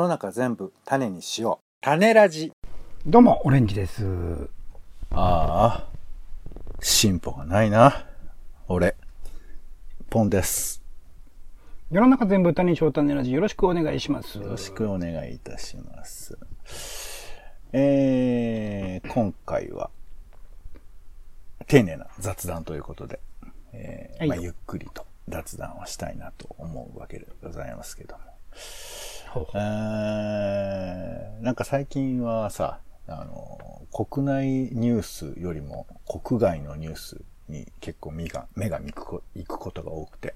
の中全部種にしよう。種ラジ。どうも、オレンジです。ああ、進歩がないな。俺、ポンです。世の中全部谷翔種ラジよろしくお願いします。よろしくお願いいたします。えー、今回は、丁寧な雑談ということで、えーはいまあ、ゆっくりと雑談をしたいなと思うわけでございますけども。ほうほう。えーなんか最近はさ、あの、国内ニュースよりも国外のニュースに結構目が、目が行くことが多くて、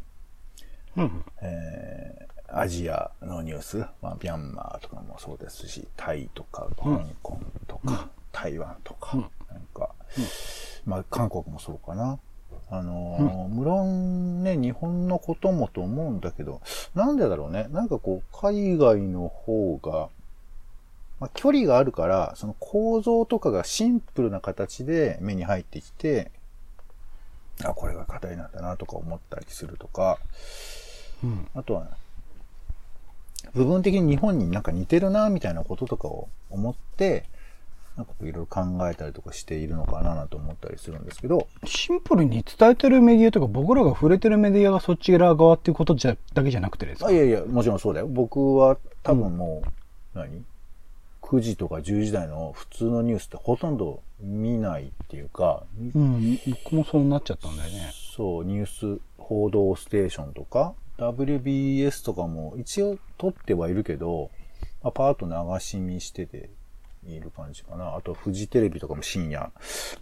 うん。えーアジアのニュース、まあ、ミャンマーとかもそうですし、タイとか、香港とか、台湾とか、うん。なんか、まあ、韓国もそうかな。あのー無論ね、日本のこともと思うんだけど、なんでだろうね？なんかこう、海外の方が、まあ、距離があるから、その構造とかがシンプルな形で目に入ってきて、あ、これが課題なんだなとか思ったりするとか、うんあとは、部分的に日本になんか似てるな、みたいなこととかを思って、なんかいろいろ考えたりとかしているのかな、なんて思ったりするんですけど、シンプルに伝えてるメディアとか僕らが触れてるメディアがそっち側側っていうことじゃだけじゃなくてですか？あいやいや、もちろんそうだよ。僕は多分もう、何 ?9 時とか10時台の普通のニュースってほとんど見ないっていうか、うん、僕もそうなっちゃったんだよね。そう、ニュース報道ステーションとか、WBS とかも一応撮ってはいるけど、まあ、パーッと流し見してている感じかな。あと、フジテレビとかも深夜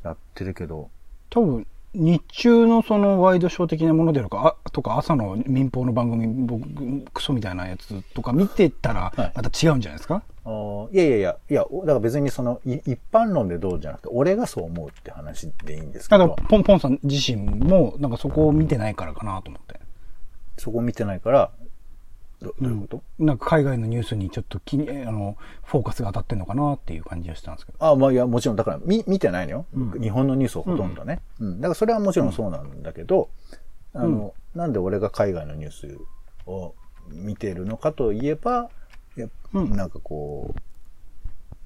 やってるけど、多分、日中のそのワイドショー的なものであるか、あとか朝の民放の番組、僕、クソみたいなやつとか見てたら、はいまた違うんじゃないですか、あーいやいやいや、いや、だから別にその、い一般論でどうじゃなくて、俺がそう思うって話でいいんですけどだから、、ポンポンさん自身も、なんかそこを見てないからかなと思って。そこ見てないから、どどういうこと、なんか海外のニュースにちょっと気に、あの、フォーカスが当たってんのかなっていう感じがしたんですけど。あまあいや、もちろん、だから、見、見てないのよ。うん日本のニュースをほとんどね。うん。だからそれはもちろんそうなんだけど、あの、なんで俺が海外のニュースを見てるのかといえば、やうんなんかこ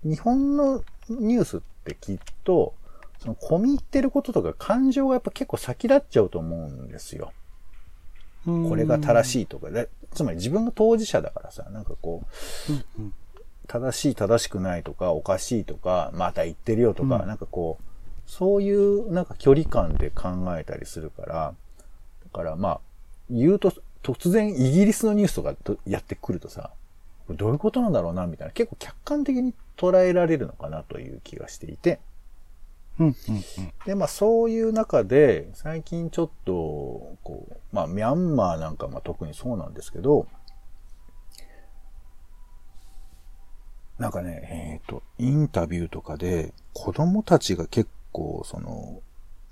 う、日本のニュースってきっと、その込み入ってることとか感情がやっぱ結構先立っちゃうと思うんですよ。これが正い。しいとかで、つまり自分が当事者だからさ、なんかこう、うんうん正しい正しくないとか、おかしいとか、また言ってるよとか、うんなんかこう、そういうなんか距離感で考えたりするから、だからまあ、言うと、突然イギリスのニュースとかとやってくるとさ、どういうことなんだろうな、みたいな、結構客観的に捉えられるのかなという気がしていて、うんうんで、まあそういう中で、最近ちょっと、こう、まあミャンマーなんかまあ特にそうなんですけど、なんかね、えっ、ーと、インタビューとかで、子供たちが結構、その、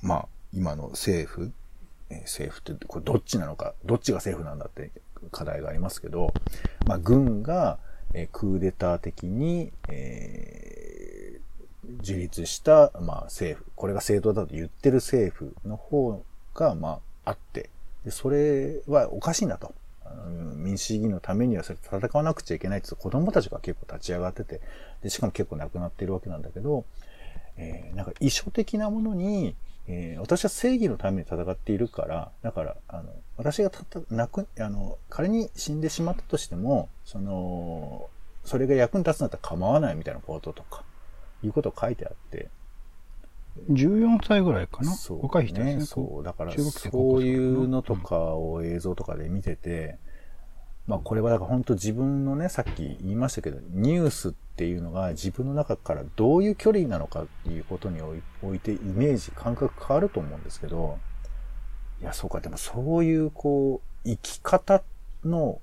まあ、今の政府、えー政府って、これどっちなのか、どっちが政府なんだって課題がありますけど、まあ、軍が、えークーデター的に、えー樹立した、まあ、政府、これが正当だと言ってる政府の方が、まあ、あって、でそれはおかしいなと。民主主義のためにはそれ戦わなくちゃいけないって子供たちが結構立ち上がってて、でしかも結構亡くなっているわけなんだけど、えーなんか遺書的なものに、えー私は正義のために戦っているから、だから、あの、私がたた、亡く、あの、仮に死んでしまったとしても、その、それが役に立つんだったら構わないみたいなこととか、いうことを書いてあって、うん。14歳ぐらいかな？そう、若い人ですね。そう、だからそういうのとかを映像とかで見てて、まあこれはだから本当自分のね、さっき言いましたけど、ニュースっていうのが自分の中からどういう距離なのかっていうことにおいてイメージ、感覚変わると思うんですけど、いや、そうか、でもそういうこう、生き方の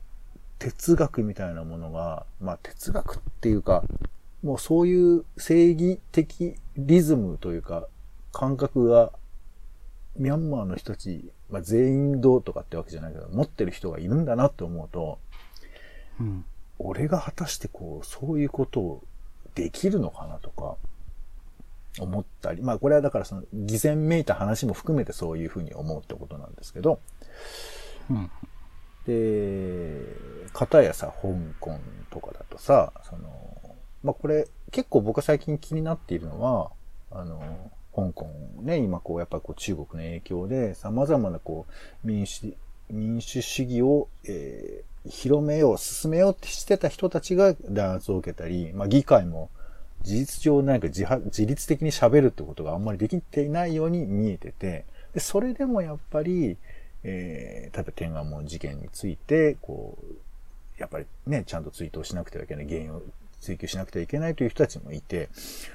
哲学みたいなものが、まあ哲学っていうか、もうそういう正義的リズムというか、感覚が、ミャンマーの人たち、まあ、全員どうとかってわけじゃないけど、持ってる人がいるんだなって思うと、うん。俺が果たしてこう、そういうことをできるのかなとか、思ったり、まあこれはだからその、偽善めいた話も含めてそういうふうに思うってことなんですけど、うん。で、片やさ、香港とかだとさ、その、まあ、これ、結構僕が最近気になっているのは、あの、香港ね、今こう、やっぱこう中国の影響で様々なこう、民主、民主主義を、えー、広めよう、進めようってしてた人たちが弾圧を受けたり、まあ、議会も事実上何か自自律的に喋るってことがあんまりできていないように見えてて、で、それでもやっぱり、えー、例えば天安門事件について、こう、やっぱりね、ちゃんと追悼しなくてはいけない、原因を追求しなくてはいけないという人たちもいて、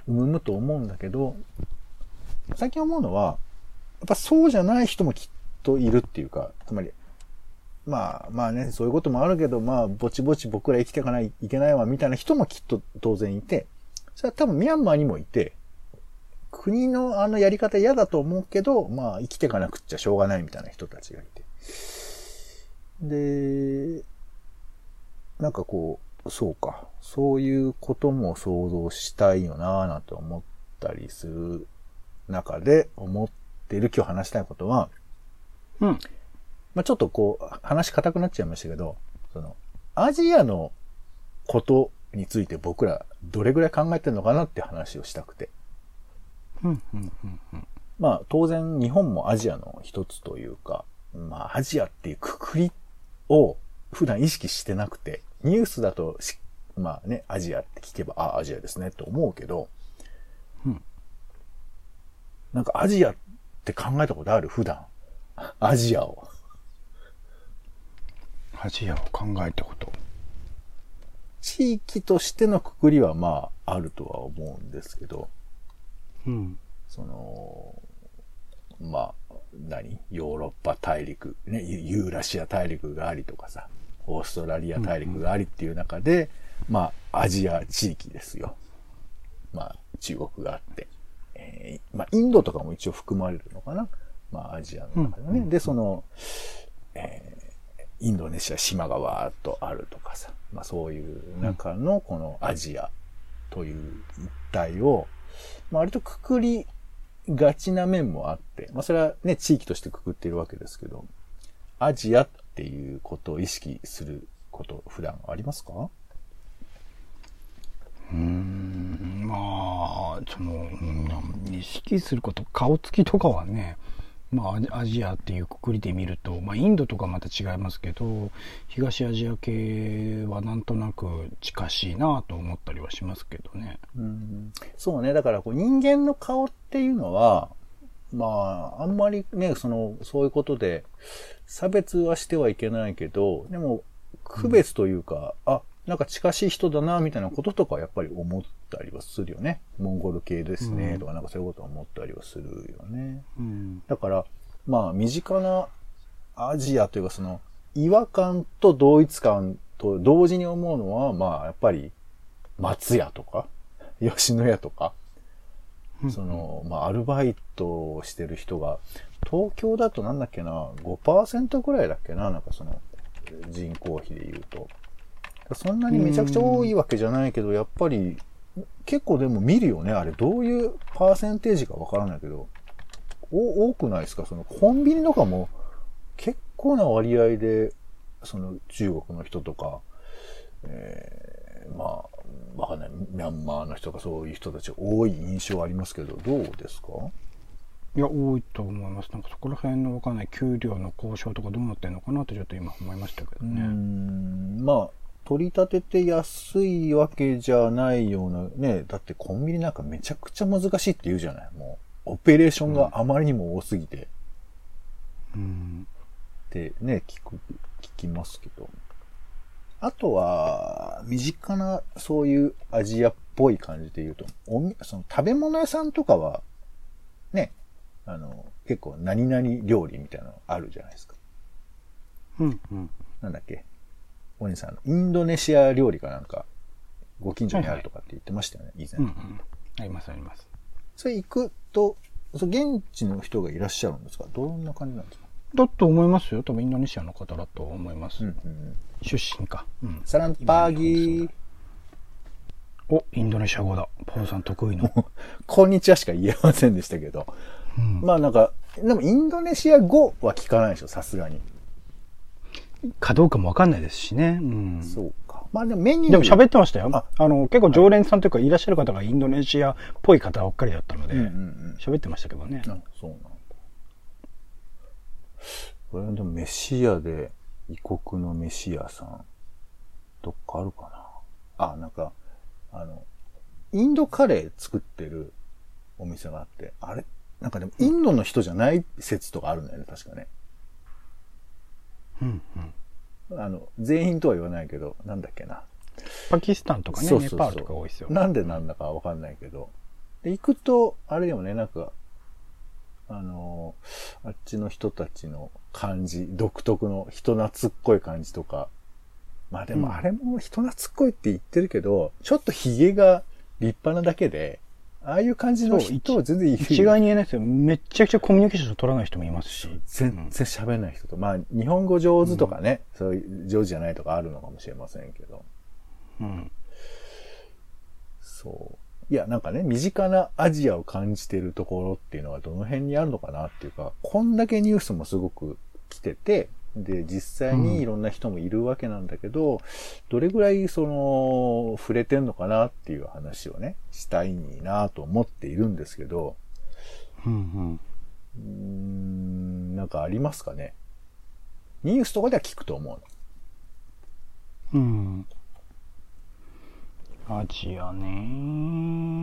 うむむと思うんだけど、最近思うのは、やっぱそうじゃない人もきっといるっていうか、つまり、まあまあね、そういうこともあるけど、まあ、ぼちぼち僕ら生きていかないいけないわ、みたいな人もきっと当然いて、それは多分ミャンマーにもいて、国のあのやり方嫌だと思うけど、まあ生きていかなくっちゃしょうがないみたいな人たちがいて。で、なんかこう、そうか、そういうことも想像したいよなぁなんて思ったりする中で思ってる今日話したいことは、うん。まあちょっとこう、話硬くなっちゃいましたけど、その、アジアのことについて僕らどれぐらい考えてるのかなって話をしたくて。うん、うん、うん、うん。まあ当然日本もアジアの一つというか、まあアジアっていうくくりを普段意識してなくて、ニュースだとし、まあね、アジアって聞けば、あ、アジアですねって思うけど、うんなんかアジアって考えたことある？普段。アジアを。アジアを考えたこと。地域としてのくくりはまああるとは思うんですけど、うん。その、まあ、何？ヨーロッパ大陸、ね、ユユーラシア大陸がありとかさ、オーストラリア大陸がありっていう中で、まあ、アジア地域ですよ。まあ、中国があって。えーまあ、インドとかも一応含まれるのかな。まあ、アジアの中でね。うんで、その、えーインドネシア島がわーっとあるとかさ。まあ、そういう中のこのアジアという一帯を、まあ、割とくくりがちな面もあって、まあそれはね、地域としてくくっているわけですけど、アジアっていうことを意識すること、普段ありますか？うーん、まあ、その、うん意識すること、顔つきとかはね、まあ、アジアっていうくくりで見ると、まあ、インドとかまた違いますけど、東アジア系はなんとなく近しいなと思ったりはしますけどね。うんそうね。だからこう人間の顔っていうのは、まあ、あんまりね、その、そういうことで差別はしてはいけないけど、でも、区別というか、あ、なんか近しい人だな、みたいなこととかやっぱり思ったりはするよね。モンゴル系ですね、うんとかなんかそういうことは思ったりはするよね。うん。だから、まあ、身近なアジアというか、その、違和感と同一感と同時に思うのは、まあ、やっぱり、松屋とか、吉野家とか、その、まあ、アルバイトをしてる人が、東京だとなんだっけな、5%ぐらいだっけな、なんかその、人口比で言うと。そんなにめちゃくちゃ多いわけじゃないけど、やっぱり、結構でも見るよね。あれ、どういうパーセンテージかわからないけど、お多くないですか？そのコンビニとかも結構な割合で、その中国の人とか、えー、まあ、わかんない。ミャンマーの人とかそういう人たち多い印象ありますけど、どうですか？いや、多いと思います。なんかそこら辺のわかんない給料の交渉とかどうなってんのかなってちょっと今思いましたけどね。ん、まあ、取り立てて安いわけじゃないような、ね、だってコンビニなんかめちゃくちゃ難しいって言うじゃないもう、オペレーションがあまりにも多すぎて。うん。ってね、聞く、聞きますけど。あとは、身近なそういうアジアっぽい感じで言うと、おみその食べ物屋さんとかは、ね、あの、結構何々料理みたいなのあるじゃないですか。うん。うん。なんだっけ？お兄さん、インドネシア料理かなんか、ご近所にあるとかって言ってましたよね、以前。うん。うん。ありますあります。それ行くと、そ現地の人がいらっしゃるんですか？どんな感じなんですか？だと思いますよ。多分インドネシアの方だと思います。うんうんうん。出身か。うん。サランパーギー。お、インドネシア語だ。ポーさん得意の。こんにちはしか言えませんでしたけど。うんまあなんか、でもインドネシア語は聞かないでしょ、さすがに。かどうかもわかんないですしね。うん。そうか。まあでもメニュー。でも喋ってましたよ。ああの、結構常連さんというか、いらっしゃる方がインドネシアっぽい方ばっかりだったのでうんうんうん、喋ってましたけどね。あ、そうな。これでも飯屋で、異国の飯屋さん、どっかあるかな？あ、なんか、あの、インドカレー作ってるお店があって、あれ？なんかでもインドの人じゃない説とかあるんだよね、確かね。うんうん。あの、全員とは言わないけど、なんだっけな。パキスタンとかね、そうそうそうネパールとか多いですよ。なんでなんだかわかんないけど。で、行くと、あれでもね、なんか、あのーあっちの人たちの感じ、独特の人懐っこい感じとか。まあでうんもあれも人懐っこいって言ってるけど、ちょっと髭が立派なだけで、ああいう感じの人は全然いるよ一概に言えないですよ。めっちゃくちゃコミュニケーション取らない人もいますし。全然喋んない人と。まあ、日本語上手とかね、そういう上手じゃないとかあるのかもしれませんけど。うん。そう。いや、なんかね、身近なアジアを感じてるところっていうのはどの辺にあるのかなっていうか、こんだけニュースもすごく来てて、で、実際にいろんな人もいるわけなんだけど、どれぐらいその、触れてんのかなっていう話をね、したいなと思っているんですけど、うんうーん、なんかありますかね？ニュースとかでは聞くと思うの。うん。うん。アジアね。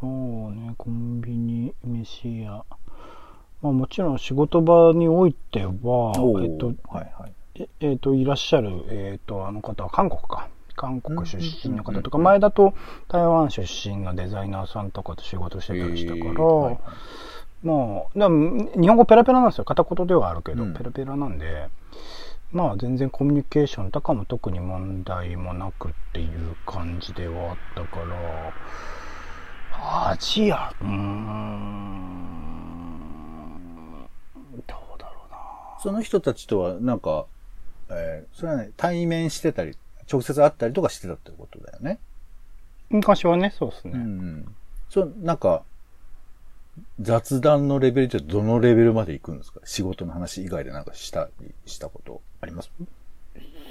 そうね、コンビニ、飯屋。まあもちろん仕事場においては、えっと、はいはい。ええーと、いらっしゃる、えっ、と、あの方は韓国か。韓国出身の方とか、前だと台湾出身のデザイナーさんとかと仕事してたりしたから、えーはいはいまあ、でも日本語ペラペラなんですよ。片言ではあるけど、うんペラペラなんで、まあ全然コミュニケーションとかも特に問題もなくっていう感じではあったから、アジア、うーん、どうだろうな。その人たちとは、なんか、えーそれはね、対面してたり、直接会ったりとかしてたってことだよね。昔はね、そうですね。うん。そう、なんか、雑談のレベルってどのレベルまで行くんですか？仕事の話以外でなんかしたりしたことあります？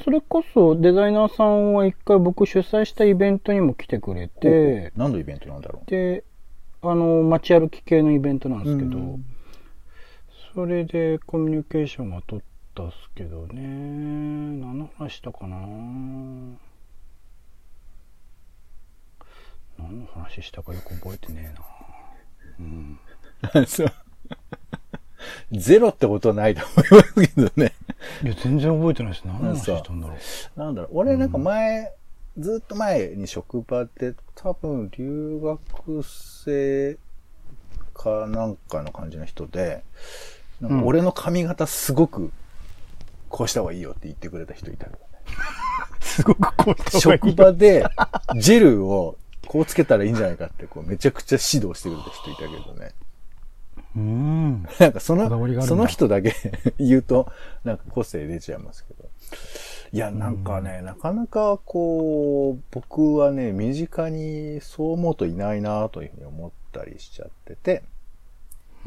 それこそデザイナーさんは一回僕主催したイベントにも来てくれて、何のイベントなんだろで、あの、街歩き系のイベントなんですけど、うん。それでコミュニケーションは取ったっすけどね、何の話したかな？何の話したかよく覚えてねえな。うん。うそう。ゼロってことはないと思いますけどね。いや、全然覚えてないです。何の話したんだろう。なんだろう。俺なんか前、ずっと前に職場で多分留学生かなんかの感じの人で、なんか俺の髪型すごくこうした方がいいよって言ってくれた人いたね。すごくこう職場でジェルをこうつけたらいいんじゃないかってこうめちゃくちゃ指導してくれた人いたけどね。うん。なんかその、その人だけ 言うと、なんか個性出ちゃいますけど。いや、なんかね、なかなかこう、僕はね、身近にそう思うといないなというふうに思ったりしちゃってて、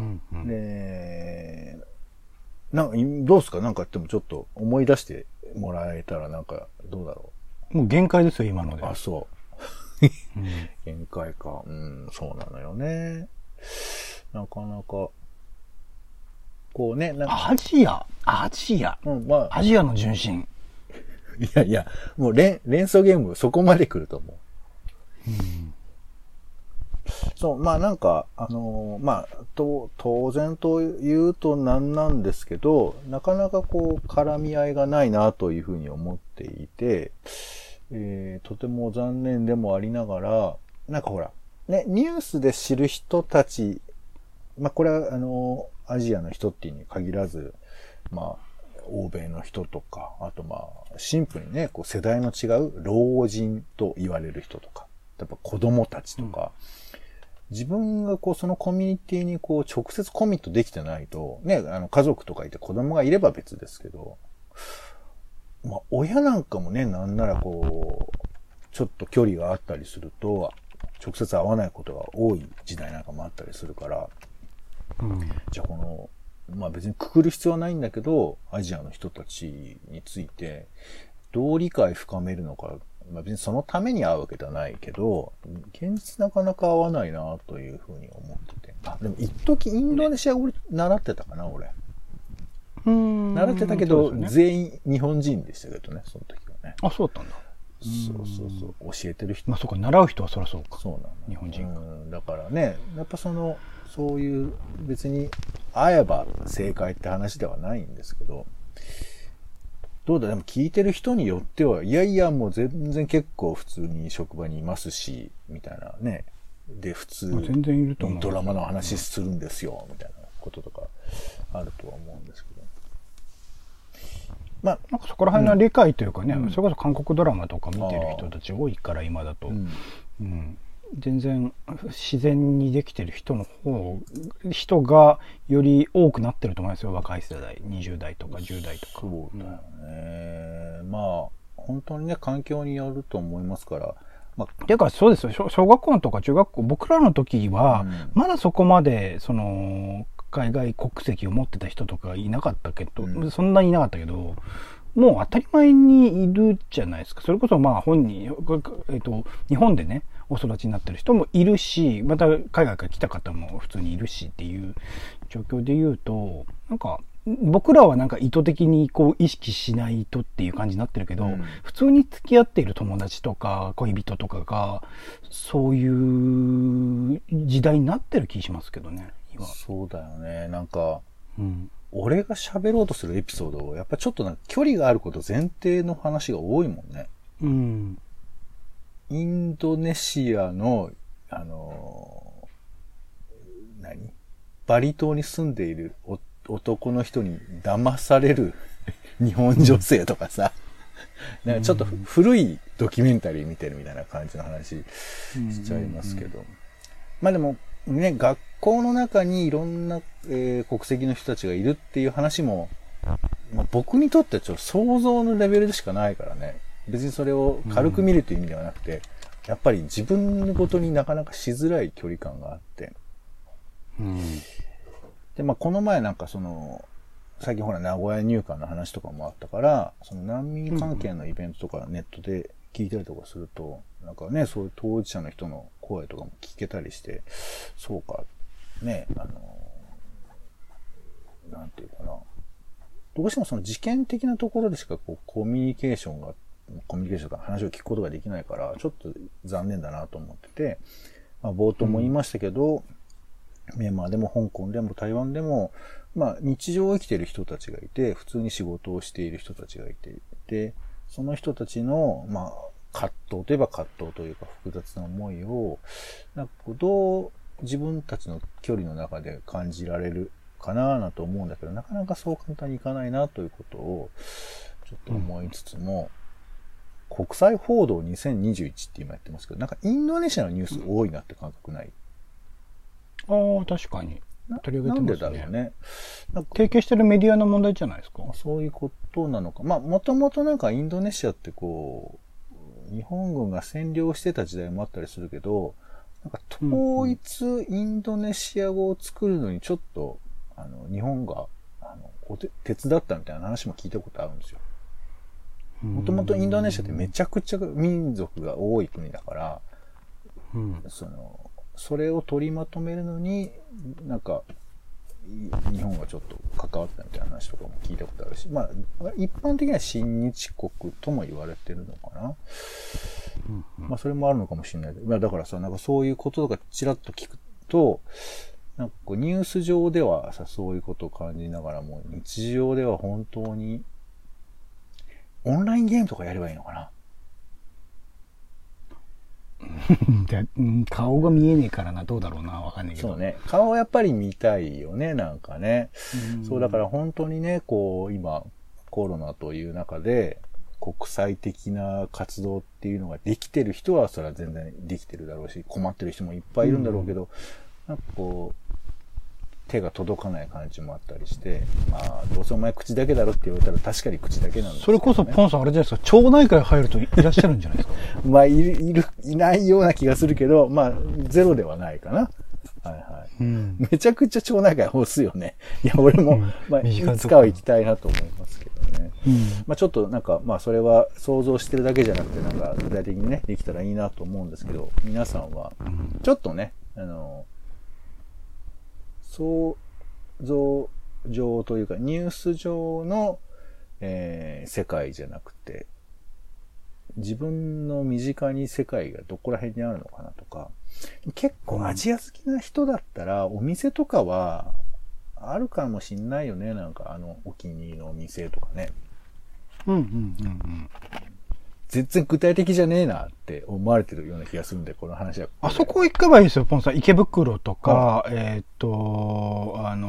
うんうんで、なんか、どうすか？なんかでもちょっと思い出してもらえたらなんか、どうだろもう限界ですよ、今ので。う。あ、そう。うん限界か。うん、そうなのよね。なかなか、こうね、なんか、アジア、アジア、うん、まあ、アジアの純真。いやいや、もう連連想ゲームそこまで来ると思う。そう、まあなんか、あのーまあ、と、当然と言うとなんなんですけど、なかなかこう、絡み合いがないなというふうに思っていて、えーとても残念でもありながら、なんかほら、ね、ニュースで知る人たち、まあこれはあの、アジアの人っていうに限らず、まあ、欧米の人とか、あとまあ、シンプルにね、こう世代の違う老人と言われる人とか、やっぱ子供たちとか、自分がこうそのコミュニティにこう直接コミットできてないと、ね、あの家族とかいて子供がいれば別ですけど、まあ親なんかもね、なんならこう、ちょっと距離があったりすると、直接会わないことが多い時代なんかもあったりするから、うんじゃあこの、まあ別にくくる必要はないんだけど、アジアの人たちについて、どう理解深めるのか、まあ別にそのために会うわけではないけど、現実なかなか合わないなというふうに思ってて。あ、でも一時インドネシア語習ってたかな、俺。うん習ってたけど、ね全員日本人でしたけどね、その時はね。あ、そうだったんだ。そうそうそう。教えてる人まあそうか、習う人はそりゃそうか。そうなの。日本人かうんだからね、やっぱその、そういう、別に会えば正解って話ではないんですけど、どうだ、でも聞いてる人によっては、いやいや、もう全然結構普通に職場にいますし、みたいなね。で、普通まあ全然いるとドラマの話するんですよ、みたいなこととかあるとは思うんですけど。まあ、なんかそこら辺の理解というかね、うん。それこそ韓国ドラマとか見てる人たち多いから今だと、うん。うん。全然自然にできてる人の方人がより多くなってると思いますよ若い世代。20代とか10代とか。そうだよね。まあ、本当にね、環境によると思いますから、まあ、ていうかそうですよ。小小学校とか中学校僕らの時は、うん。まだそこまでその海外国籍を持ってた人とかいなかったけど、うん。そんなにいなかったけどもう当たり前にいるじゃないですか。それこそまあ本人、えっと日本でねお育ちになってる人もいるしまた海外から来た方も普通にいるしっていう状況で言うとなんか僕らはなんか意図的にこう意識しないとっていう感じになってるけど、うん。普通に付き合っている友達とか恋人とかがそういう時代になってる気しますけどね今。そうだよね。なんか、うん俺が喋ろうとするエピソードを、やっぱちょっとなんか距離があること前提の話が多いもんね。うんインドネシアの、あのー何？バリ島に住んでいるお男の人に騙される 日本女性とかさ、なんかちょっとふ古いドキュメンタリー見てるみたいな感じの話しちゃいますけど。まあでも、ね、学校の中にいろんな、えー国籍の人たちがいるっていう話も、まあ、僕にとってはちょっと想像のレベルでしかないからね。別にそれを軽く見るという意味ではなくて、やっぱり自分のことになかなかしづらい距離感があって。うんで、まあ、この前なんかその、最近ほら名古屋入管の話とかもあったから、その難民関係のイベントとかネットで聞いたりとかすると、なんかね、そういう当事者の人の声とかも聞けたりして、そうか、ね、あの、なんていうかな。どうしてもその事件的なところでしかこうコミュニケーションが、コミュニケーションとか話を聞くことができないから、ちょっと残念だなと思ってて、まあ、冒頭も言いましたけど、ミャンマーでも香港でも台湾でも、まあ日常を生きている人たちがいて、普通に仕事をしている人たちがいて、で、その人たちの、まあ、葛藤といえば葛藤というか複雑な思いを、なんかどう自分たちの距離の中で感じられるかななと思うんだけど、なかなかそう簡単にいかないなということを、ちょっと思いつつも、国際報道2021って今やってますけど、なんかインドネシアのニュース多いなって感覚ない？ああ確かにな取り上げてなんますねでだろうね。なんか提携してるメディアの問題じゃないですか？まあそういうことなのか。まあ、もともとなんかインドネシアってこう、日本軍が占領してた時代もあったりするけど、なんか統一インドネシア語を作るのにちょっと、あの、日本が、あの、お手手伝ったみたいな話も聞いたことあるんですよ。もともとインドネシアってめちゃくちゃ民族が多い国だから、うんその、それを取りまとめるのに、なんか、い日本がちょっと関わったみたいな話とかも聞いたことあるし、まあ、一般的には親日国とも言われてるのかな。まあ、それもあるのかもしれないけど、まあ、だからさ、なんかそういうこととかちらっと聞くと、なんかこうニュース上ではさ、そういうことを感じながらも、日常では本当に、オンラインゲームとかやればいいのかな。顔が見えねえからなどうだろうなわかんないけどそうね。顔やっぱり見たいよね、なんかね。うんそう、だから本当にね、こう、今、コロナという中で、国際的な活動っていうのができてる人は、それは全然できてるだろうし、困ってる人もいっぱいいるんだろうけど、なんかこう、手が届かない感じもあったりして、まあ、どうせお前口だけだろって言われたら確かに口だけなんですそれこそポンさんあれじゃないですか町内会入るといらっしゃるんじゃないですか まあ、いる、いる、いないような気がするけど、まあ、ゼロではないかな。はいはい。うんめちゃくちゃ町内会欲すよね。いや、俺も、うんまあ、いつかは行きたいなと思いますけどね。ね。うん。まあちょっとなんか、まあそれは想像してるだけじゃなくて、なんか具体的にね、できたらいいなと思うんですけど、皆さんは、ちょっとね、あの、想像上というか、ニュース上の、えー世界じゃなくて、自分の身近に世界がどこら辺にあるのかなとか、結構アジア好きな人だったら、お店とかは、あるかもしんないよね。なんかあの、お気に入りのお店とかね。うんうんうんうん。全然具体的じゃねえなって思われてるような気がするんで、この話は。あそこ行けばいいですよ、ポンさん。池袋とか、えーっと、あの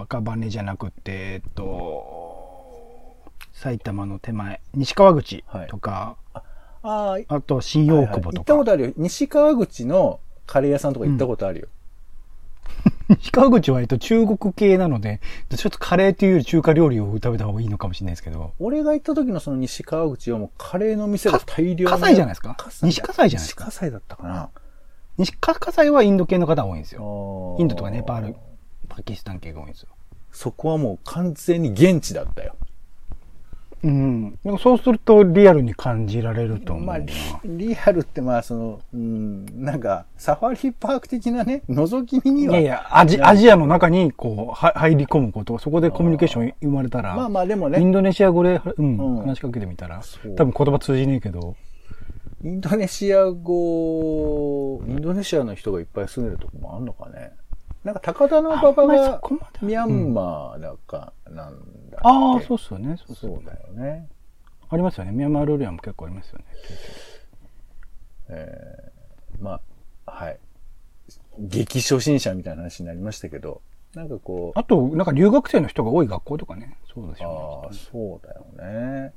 ー赤羽じゃなくて、えーっと、埼玉の手前、西川口とか、ああ、あと新大久保行とか。ったことあるよ。西川口のカレー屋さんとか行ったことあるよ。西川口は、えっと、中国系なので、ちょっとカレーっていうより中華料理を食べた方がいいのかもしれないですけど。俺が行った時のその西川口はもうカレーの店が大量に葛西じゃないですか？葛西西葛西じゃないですか？西葛西だったかな？西葛西はインド系の方が多いんですよ。イインドとかネパール、パキスタン系が多いんですよ。そこはもう完全に現地だったよ。うん。そうするとリアルに感じられると思うな。まあ、リリアルってまあその、うん、なんか、サファリパーク的なね、覗き見には。いやいや、アジアジアの中にこうは入り込むこと、そこでコミュニケーション生まれたら、まあまあでもイね、ンドネシア語で、うんうん話しかけてみたら多分言葉通じねえけど、インドネシア語、インドネシアの人がいっぱい住んでるとこもあんのかね。なんか高田馬場がミャンマーだかなんだっけああ、そうっすよね。そうそうだよね。ありますよね。ミャンマー料理屋も結構ありますよね。えーまあ、はい。激初心者みたいな話になりましたけど、なんかこう、あと、なんか留学生の人が多い学校とかね。そうでしあょあ、そうだよね。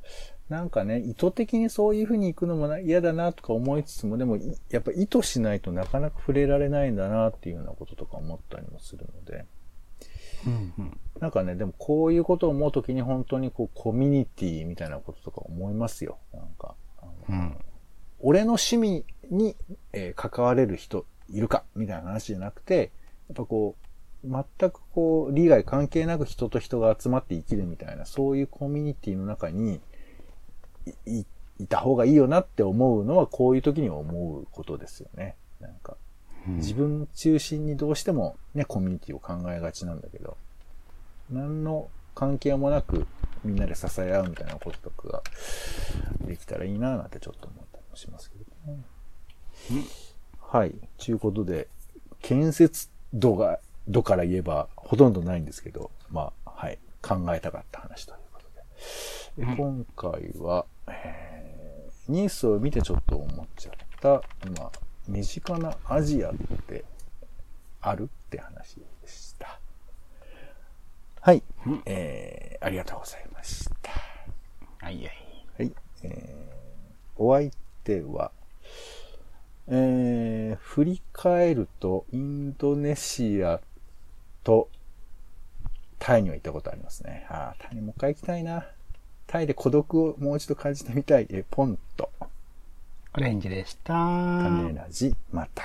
なんかね、意図的にそういう風に行くのもな嫌だなとか思いつつも、でも、いやっぱ意図しないとなかなか触れられないんだなっていうようなこととか思ったりもするので、う。うんうん。なんかね、でもこういうことを思うときに本当にこう、コミュニティみたいなこととか思いますよ。なんか。うん。俺の趣味に、えー関われる人いるかみたいな話じゃなくて、やっぱこう、全くこう、利害関係なく人と人が集まって生きるみたいな、そういうコミュニティの中にい、い、いた方がいいよなって思うのは、こういう時に思うことですよね。なんか、自分中心にどうしてもね、コミュニティを考えがちなんだけど、何の関係もなくみんなで支え合うみたいなこととかができたらいいななんてちょっと思ったりもしますけどね。はい。ちゅうことで、建設度が、度から言えばほとんどないんですけど、まあ、はい。考えたかった話ということで。で今回は、えーニュースを見てちょっと思っちゃった、まあ、身近なアジアってあるって話でした。はい。えー、ありがとうございました。はいはい。はい。えー、お相手は、えー、振り返ると、インドネシアと、タイには行ったことありますね。ああ、タイにもう一回行きたいな。タイで孤独をもう一度感じてみたい。え、ポンと、オレンジでした。種ラジ、また。